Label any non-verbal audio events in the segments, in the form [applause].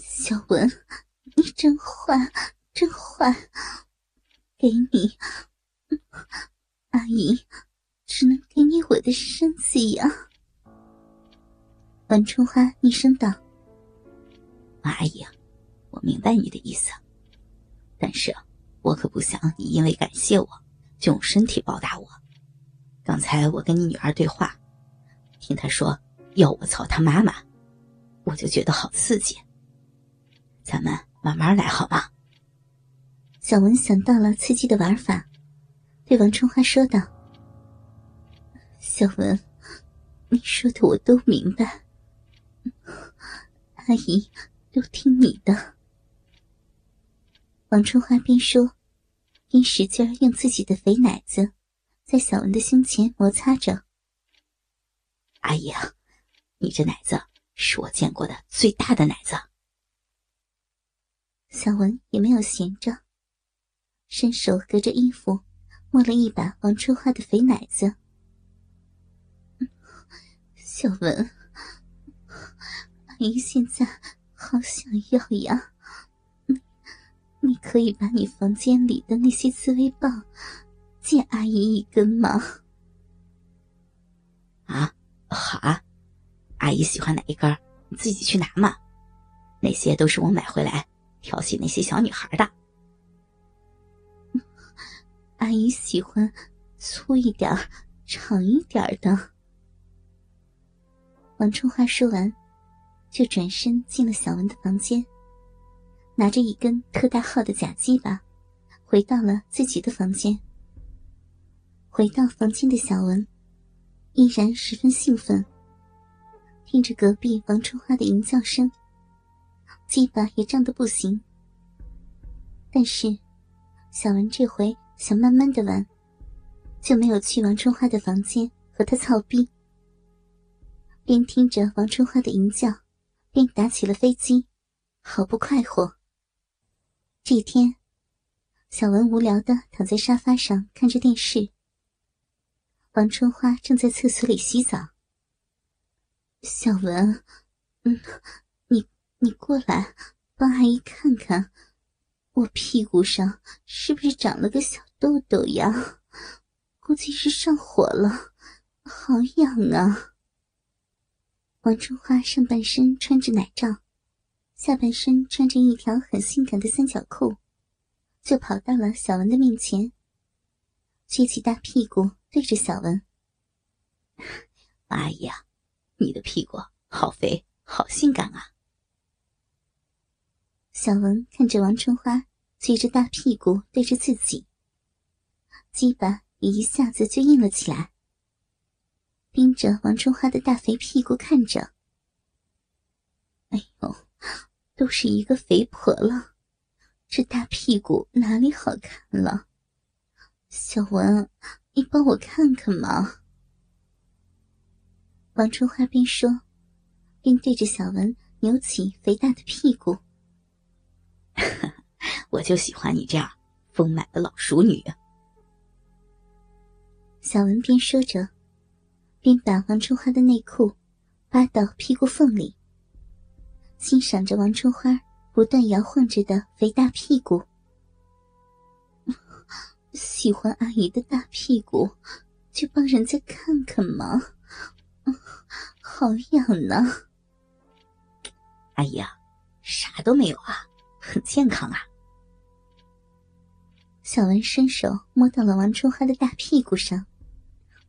小文，你真坏，真坏！给你，阿姨，只能给你我的身子呀。王春花厉声道：“阿姨，我明白你的意思，但是我可不想你因为感谢我就用身体报答我。刚才我跟你女儿对话，听她说要我操她妈妈，我就觉得好刺激。咱们慢慢来好吗？”小文想到了刺激的玩法，对王春花说道：“小文，你说的我都明白。”阿姨，都听你的。王春花边说，边使劲用自己的肥奶子在小文的胸前摩擦着。阿姨，你这奶子是我见过的最大的奶子。小文也没有闲着，伸手隔着衣服摸了一把王春花的肥奶子。小文。阿姨现在好想要呀！你可以把你房间里的那些滋味棒借阿姨一根吗？啊，好啊，阿姨喜欢哪一根，你自己去拿嘛。那些都是我买回来调戏那些小女孩的。阿姨喜欢粗一点、长一点的。王春花说完。就转身进了小文的房间，拿着一根特大号的假鸡巴，回到了自己的房间。回到房间的小文，依然十分兴奋，听着隔壁王春花的淫叫声，鸡巴也胀得不行。但是，小文这回想慢慢的玩，就没有去王春花的房间和她操逼，边听着王春花的淫叫。便打起了飞机，好不快活。这天，小文无聊的躺在沙发上看着电视。王春花正在厕所里洗澡。小文，嗯，你过来，帮阿姨看看，我屁股上是不是长了个小痘痘呀？估计是上火了，好痒啊。王春花上半身穿着奶罩，下半身穿着一条很性感的三角裤，就跑到了小文的面前，撅起大屁股对着小文：“ [laughs] 阿姨啊，你的屁股好肥，好性感啊！”小文看着王春花撅着大屁股对着自己，鸡巴一下子就硬了起来。盯着王春花的大肥屁股看着，哎呦，都是一个肥婆了，这大屁股哪里好看了？小文，你帮我看看嘛。王春花边说，边对着小文扭起肥大的屁股。[laughs] 我就喜欢你这样丰满的老熟女。小文边说着。边把王春花的内裤扒到屁股缝里，欣赏着王春花不断摇晃着的肥大屁股。[laughs] 喜欢阿姨的大屁股，就帮人家看看嘛，好痒呢。阿姨啊，啥都没有啊，很健康啊。小文伸手摸到了王春花的大屁股上。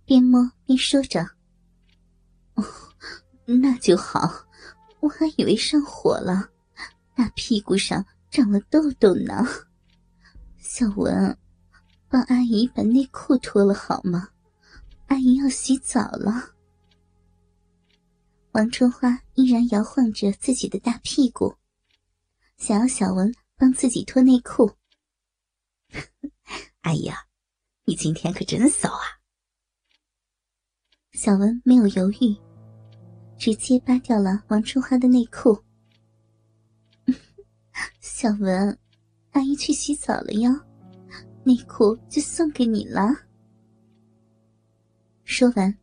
边摸边说着：“哦，那就好，我还以为上火了，大屁股上长了痘痘呢。小文，帮阿姨把内裤脱了好吗？阿姨要洗澡了。”王春花依然摇晃着自己的大屁股，想要小文帮自己脱内裤。阿姨啊，你今天可真骚啊！小文没有犹豫，直接扒掉了王春花的内裤。[laughs] 小文，阿姨去洗澡了哟，内裤就送给你了。说完，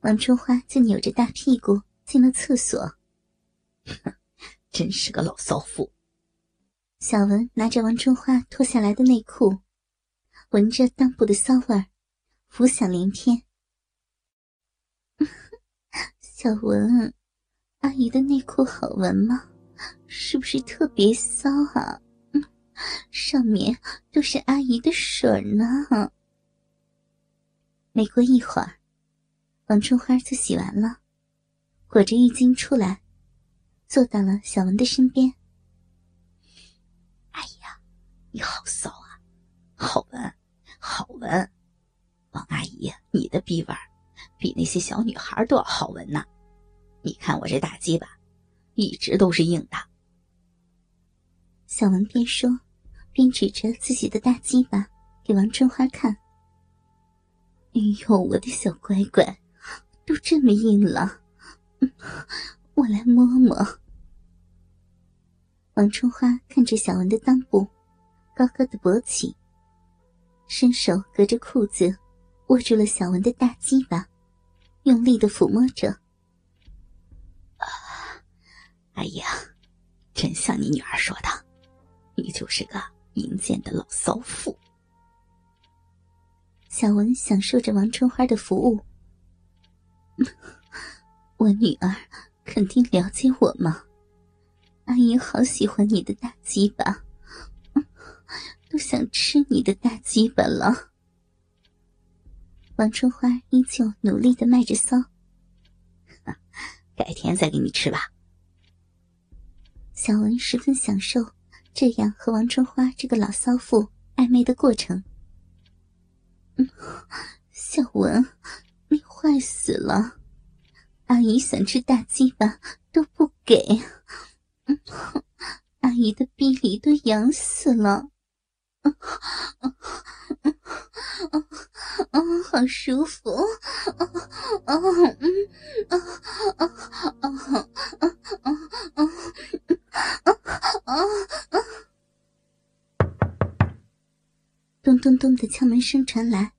王春花就扭着大屁股进了厕所。真是个老骚妇。小文拿着王春花脱下来的内裤，闻着裆部的骚味儿，浮想联翩。[laughs] 小文，阿姨的内裤好闻吗？是不是特别骚啊？[laughs] 上面都是阿姨的水呢。没过一会儿，王春花就洗完了，裹着浴巾出来，坐到了小文的身边。哎呀，你好骚啊，好闻，好闻！王阿姨，你的逼味比那些小女孩都要好闻呢。你看我这大鸡巴，一直都是硬的。小文边说，边指着自己的大鸡巴给王春花看。哎呦，我的小乖乖，都这么硬了，我来摸摸。王春花看着小文的裆部，高高的勃起，伸手隔着裤子握住了小文的大鸡巴，用力的抚摸着。啊，哎呀，真像你女儿说的。你就是个淫贱的老骚妇。小文享受着王春花的服务。[laughs] 我女儿肯定了解我吗？阿姨好喜欢你的大鸡巴，都想吃你的大鸡巴了。王春花依旧努力的卖着骚。改天再给你吃吧。小文十分享受。这样和王春花这个老骚妇暧昧的过程，嗯，小文，你坏死了！阿姨想吃大鸡巴都不给，[laughs] 阿姨的逼里都痒死了，嗯嗯嗯嗯嗯，好舒服，咚咚咚的敲门声传来，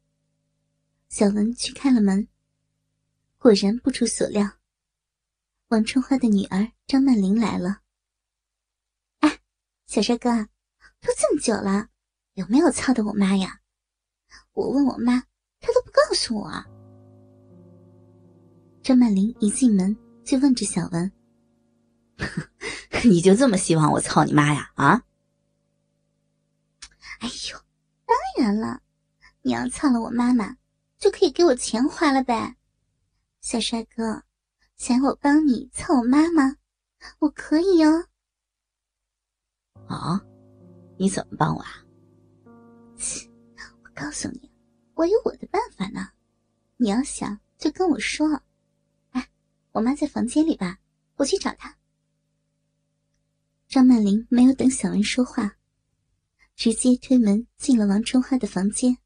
小文去开了门。果然不出所料，王春花的女儿张曼玲来了。哎，小帅哥，都这么久了，有没有操的我妈呀？我问我妈，她都不告诉我。张曼玲一进门就问着小文：“ [laughs] 你就这么希望我操你妈呀？啊？”哎呦！当然了，你要操了我妈妈，就可以给我钱花了呗。小帅哥，想我帮你操我妈吗，我可以哦。啊？你怎么帮我啊？切！我告诉你，我有我的办法呢。你要想就跟我说。哎，我妈在房间里吧，我去找她。张曼玲没有等小文说话。直接推门进了王春花的房间。